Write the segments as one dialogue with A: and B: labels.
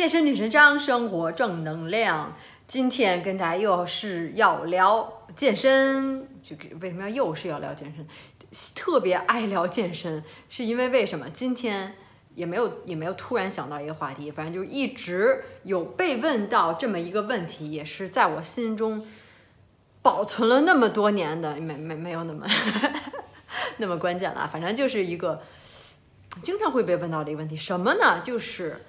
A: 健身女神张，生活正能量。今天跟大家又是要聊健身，就为什么要又是要聊健身？特别爱聊健身，是因为为什么？今天也没有也没有突然想到一个话题，反正就是一直有被问到这么一个问题，也是在我心中保存了那么多年的，没没没有那么 那么关键了，反正就是一个经常会被问到的一个问题，什么呢？就是。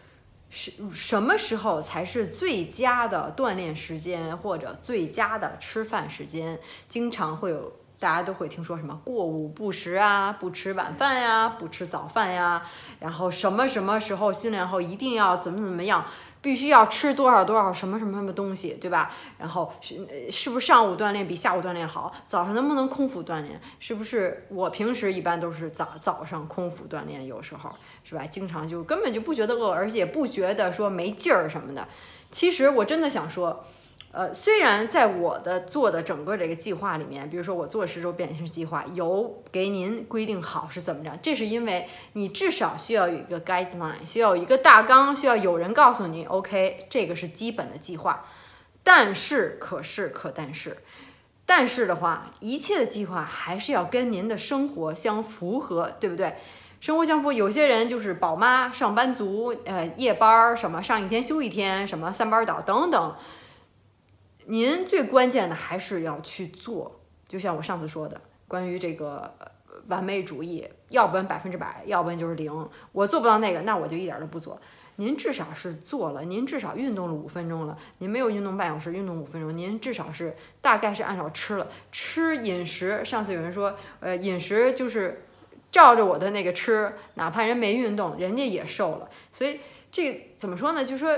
A: 是什么时候才是最佳的锻炼时间，或者最佳的吃饭时间？经常会有大家都会听说什么过午不食啊，不吃晚饭呀，不吃早饭呀，然后什么什么时候训练后一定要怎么怎么样。必须要吃多少多少什么什么什么东西，对吧？然后是是不是上午锻炼比下午锻炼好？早上能不能空腹锻炼？是不是我平时一般都是早早上空腹锻炼，有时候是吧？经常就根本就不觉得饿，而且不觉得说没劲儿什么的。其实我真的想说。呃，虽然在我的做的整个这个计划里面，比如说我做十周变身计划，有给您规定好是怎么着，这是因为你至少需要有一个 guideline，需要有一个大纲，需要有人告诉你，OK，这个是基本的计划。但是，可是，可但是，但是的话，一切的计划还是要跟您的生活相符合，对不对？生活相符，有些人就是宝妈、上班族，呃，夜班儿什么，上一天休一天，什么三班倒等等。您最关键的还是要去做，就像我上次说的，关于这个完美主义，要不然百分之百，要不然就是零。我做不到那个，那我就一点都不做。您至少是做了，您至少运动了五分钟了。您没有运动半小时，运动五分钟，您至少是大概是按照吃了吃饮食。上次有人说，呃，饮食就是照着我的那个吃，哪怕人没运动，人家也瘦了。所以这怎么说呢？就说，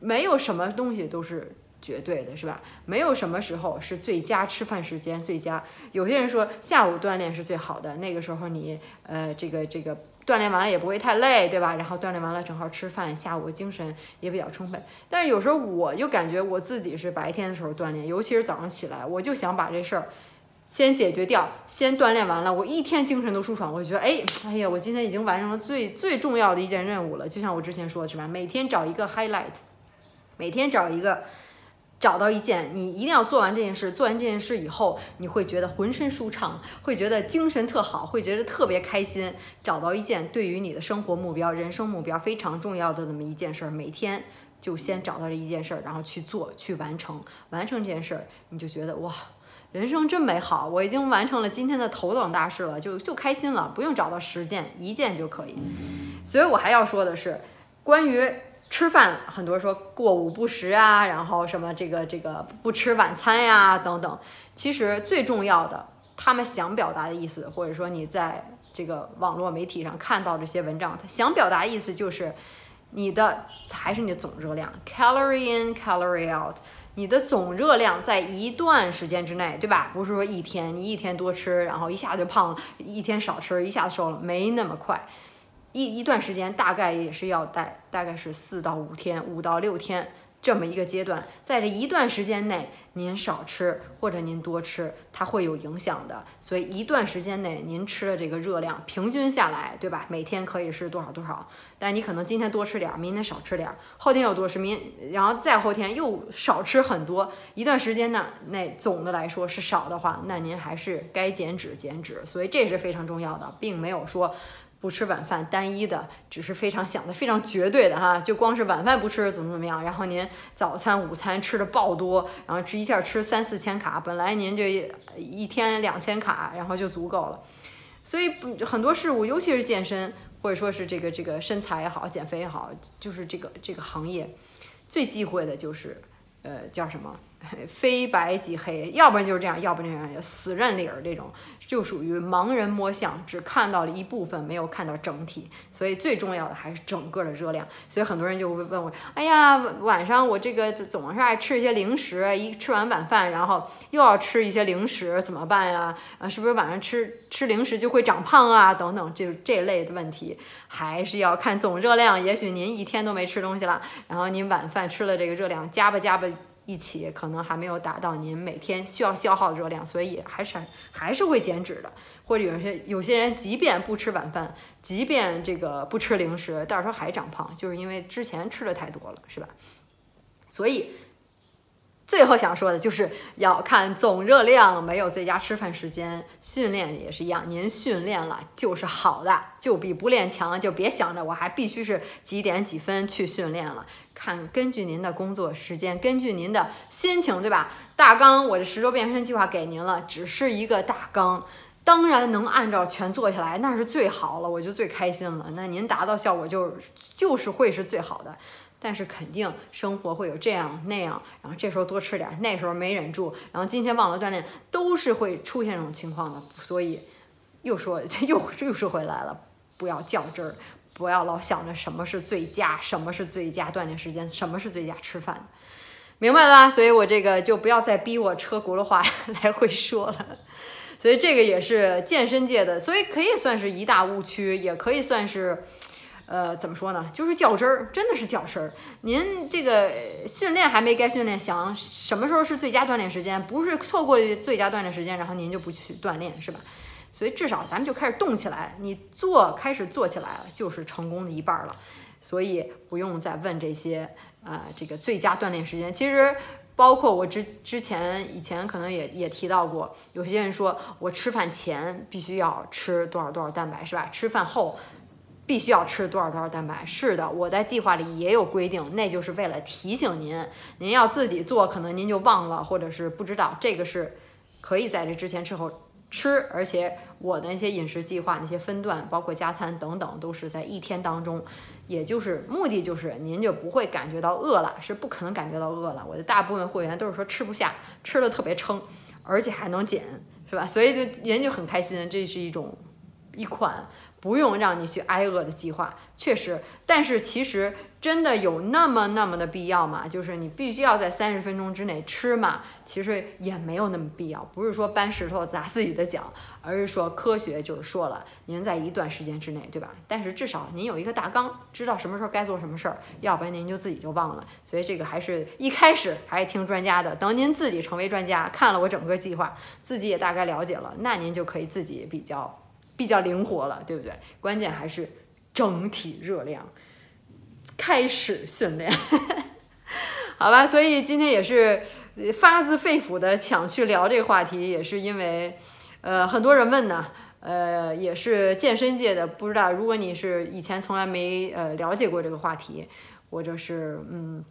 A: 没有什么东西都是。绝对的是吧？没有什么时候是最佳吃饭时间最佳。有些人说下午锻炼是最好的，那个时候你呃这个这个锻炼完了也不会太累，对吧？然后锻炼完了正好吃饭，下午精神也比较充沛。但是有时候我就感觉我自己是白天的时候锻炼，尤其是早上起来，我就想把这事儿先解决掉，先锻炼完了，我一天精神都舒爽，我就觉得哎哎呀，我今天已经完成了最最重要的一件任务了。就像我之前说的是吧？每天找一个 highlight，每天找一个。找到一件你一定要做完这件事，做完这件事以后，你会觉得浑身舒畅，会觉得精神特好，会觉得特别开心。找到一件对于你的生活目标、人生目标非常重要的那么一件事儿，每天就先找到这一件事儿，然后去做，去完成。完成这件事儿，你就觉得哇，人生真美好！我已经完成了今天的头等大事了，就就开心了，不用找到十件，一件就可以。所以我还要说的是，关于。吃饭很多人说过午不食啊，然后什么这个这个不吃晚餐呀等等。其实最重要的，他们想表达的意思，或者说你在这个网络媒体上看到这些文章，他想表达意思就是你的还是你的总热量，calorie in calorie out，你的总热量在一段时间之内，对吧？不是说一天你一天多吃，然后一下就胖了，一天少吃一下子瘦了，没那么快。一一段时间大概也是要带，大概是四到五天，五到六天这么一个阶段，在这一段时间内，您少吃或者您多吃，它会有影响的。所以一段时间内您吃的这个热量平均下来，对吧？每天可以是多少多少？但你可能今天多吃点，明天少吃点，后天又多吃，明然后再后天又少吃很多。一段时间呢，那总的来说是少的话，那您还是该减脂减脂。所以这是非常重要的，并没有说。不吃晚饭，单一的，只是非常想的非常绝对的哈，就光是晚饭不吃怎么怎么样，然后您早餐、午餐吃的爆多，然后吃一下吃三四千卡，本来您这一天两千卡，然后就足够了。所以很多事物，尤其是健身或者说是这个这个身材也好，减肥也好，就是这个这个行业最忌讳的就是，呃，叫什么？非白即黑，要不然就是这样，要不然这样，死认理儿这种，就属于盲人摸象，只看到了一部分，没有看到整体。所以最重要的还是整个的热量。所以很多人就会问我，哎呀，晚上我这个总是爱吃一些零食，一吃完晚饭，然后又要吃一些零食，怎么办呀？啊，是不是晚上吃吃零食就会长胖啊？等等，就这类的问题，还是要看总热量。也许您一天都没吃东西了，然后您晚饭吃了这个热量，加吧加吧。一起，可能还没有达到您每天需要消耗的热量，所以还是还是会减脂的。或者有些有些人，即便不吃晚饭，即便这个不吃零食，到时候还长胖，就是因为之前吃的太多了，是吧？所以。最后想说的就是要看总热量，没有最佳吃饭时间。训练也是一样，您训练了就是好的，就比不练强。就别想着我还必须是几点几分去训练了。看根据您的工作时间，根据您的心情，对吧？大纲我这十周变身计划给您了，只是一个大纲，当然能按照全做下来，那是最好了，我就最开心了。那您达到效果就就是会是最好的。但是肯定生活会有这样那样，然后这时候多吃点，那时候没忍住，然后今天忘了锻炼，都是会出现这种情况的。所以又说 又又说回来了，不要较真儿，不要老想着什么是最佳，什么是最佳锻炼时间，什么是最佳吃饭，明白了吧？所以我这个就不要再逼我车轱辘话来回说了。所以这个也是健身界的，所以可以算是一大误区，也可以算是。呃，怎么说呢？就是较真儿，真的是较真儿。您这个训练还没该训练，想什么时候是最佳锻炼时间？不是错过最佳锻炼时间，然后您就不去锻炼，是吧？所以至少咱们就开始动起来，你做开始做起来了，就是成功的一半了。所以不用再问这些呃，这个最佳锻炼时间。其实包括我之之前以前可能也也提到过，有些人说我吃饭前必须要吃多少多少蛋白，是吧？吃饭后。必须要吃多少多少蛋白？是的，我在计划里也有规定，那就是为了提醒您，您要自己做，可能您就忘了，或者是不知道。这个是可以在这之前吃后吃，而且我的那些饮食计划、那些分段，包括加餐等等，都是在一天当中，也就是目的就是您就不会感觉到饿了，是不可能感觉到饿了。我的大部分会员都是说吃不下，吃的特别撑，而且还能减，是吧？所以就人就很开心，这是一种一款。不用让你去挨饿的计划，确实，但是其实真的有那么那么的必要吗？就是你必须要在三十分钟之内吃嘛？其实也没有那么必要，不是说搬石头砸自己的脚，而是说科学就是说了，您在一段时间之内，对吧？但是至少您有一个大纲，知道什么时候该做什么事儿，要不然您就自己就忘了。所以这个还是一开始还是听专家的，等您自己成为专家，看了我整个计划，自己也大概了解了，那您就可以自己比较。比较灵活了，对不对？关键还是整体热量。开始训练，好吧。所以今天也是发自肺腑的想去聊这个话题，也是因为，呃，很多人问呢，呃，也是健身界的，不知道如果你是以前从来没呃了解过这个话题，或者是嗯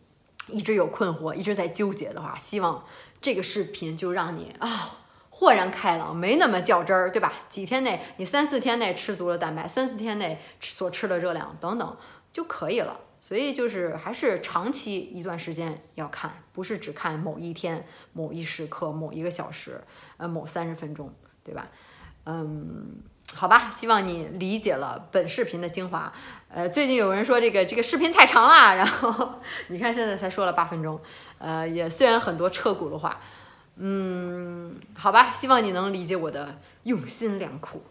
A: 一直有困惑，一直在纠结的话，希望这个视频就让你啊。豁然开朗，没那么较真儿，对吧？几天内，你三四天内吃足了蛋白，三四天内所吃的热量等等就可以了。所以就是还是长期一段时间要看，不是只看某一天、某一时刻、某一个小时，呃，某三十分钟，对吧？嗯，好吧，希望你理解了本视频的精华。呃，最近有人说这个这个视频太长了，然后 你看现在才说了八分钟，呃，也虽然很多彻骨的话。嗯，好吧，希望你能理解我的用心良苦。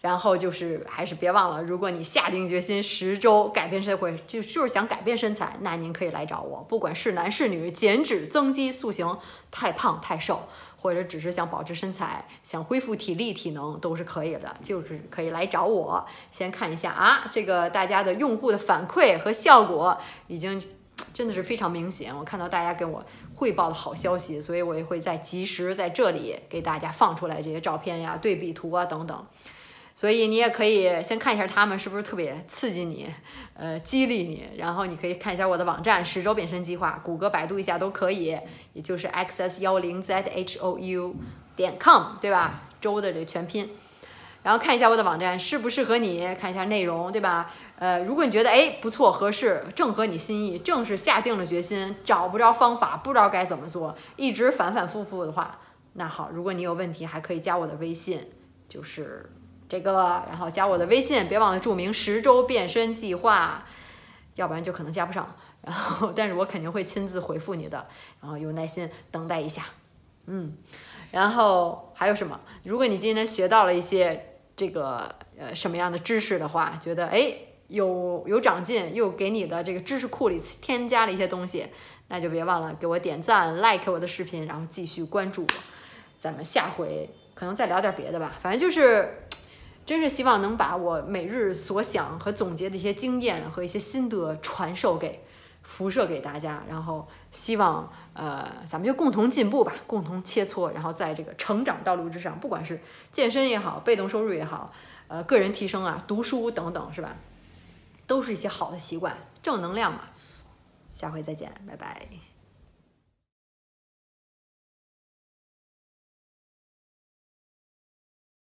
A: 然后就是，还是别忘了，如果你下定决心十周改变社会，就就是想改变身材，那您可以来找我。不管是男是女，减脂、增肌、塑形，太胖太瘦，或者只是想保持身材、想恢复体力、体能，都是可以的。就是可以来找我。先看一下啊，这个大家的用户的反馈和效果已经真的是非常明显。我看到大家跟我。汇报的好消息，所以我也会在及时在这里给大家放出来这些照片呀、对比图啊等等。所以你也可以先看一下他们是不是特别刺激你，呃，激励你。然后你可以看一下我的网站十周变身计划，谷歌、百度一下都可以，也就是 xs 幺零 z h o u 点 com，对吧？周的这全拼。然后看一下我的网站适不适合你，看一下内容，对吧？呃，如果你觉得哎不错合适，正合你心意，正是下定了决心，找不着方法，不知道该怎么做，一直反反复复的话，那好，如果你有问题，还可以加我的微信，就是这个，然后加我的微信，别忘了注明十周变身计划，要不然就可能加不上。然后，但是我肯定会亲自回复你的，然后有耐心等待一下，嗯。然后还有什么？如果你今天学到了一些这个呃什么样的知识的话，觉得哎有有长进，又给你的这个知识库里添加了一些东西，那就别忘了给我点赞、like 我的视频，然后继续关注我。咱们下回可能再聊点别的吧，反正就是，真是希望能把我每日所想和总结的一些经验和一些心得传授给、辐射给大家，然后希望呃咱们就共同进步吧，共同切磋，然后在这个成长道路之上，不管是健身也好，被动收入也好，呃个人提升啊，读书等等，是吧？都是一些好的习惯，正能量嘛。下回再见，拜拜。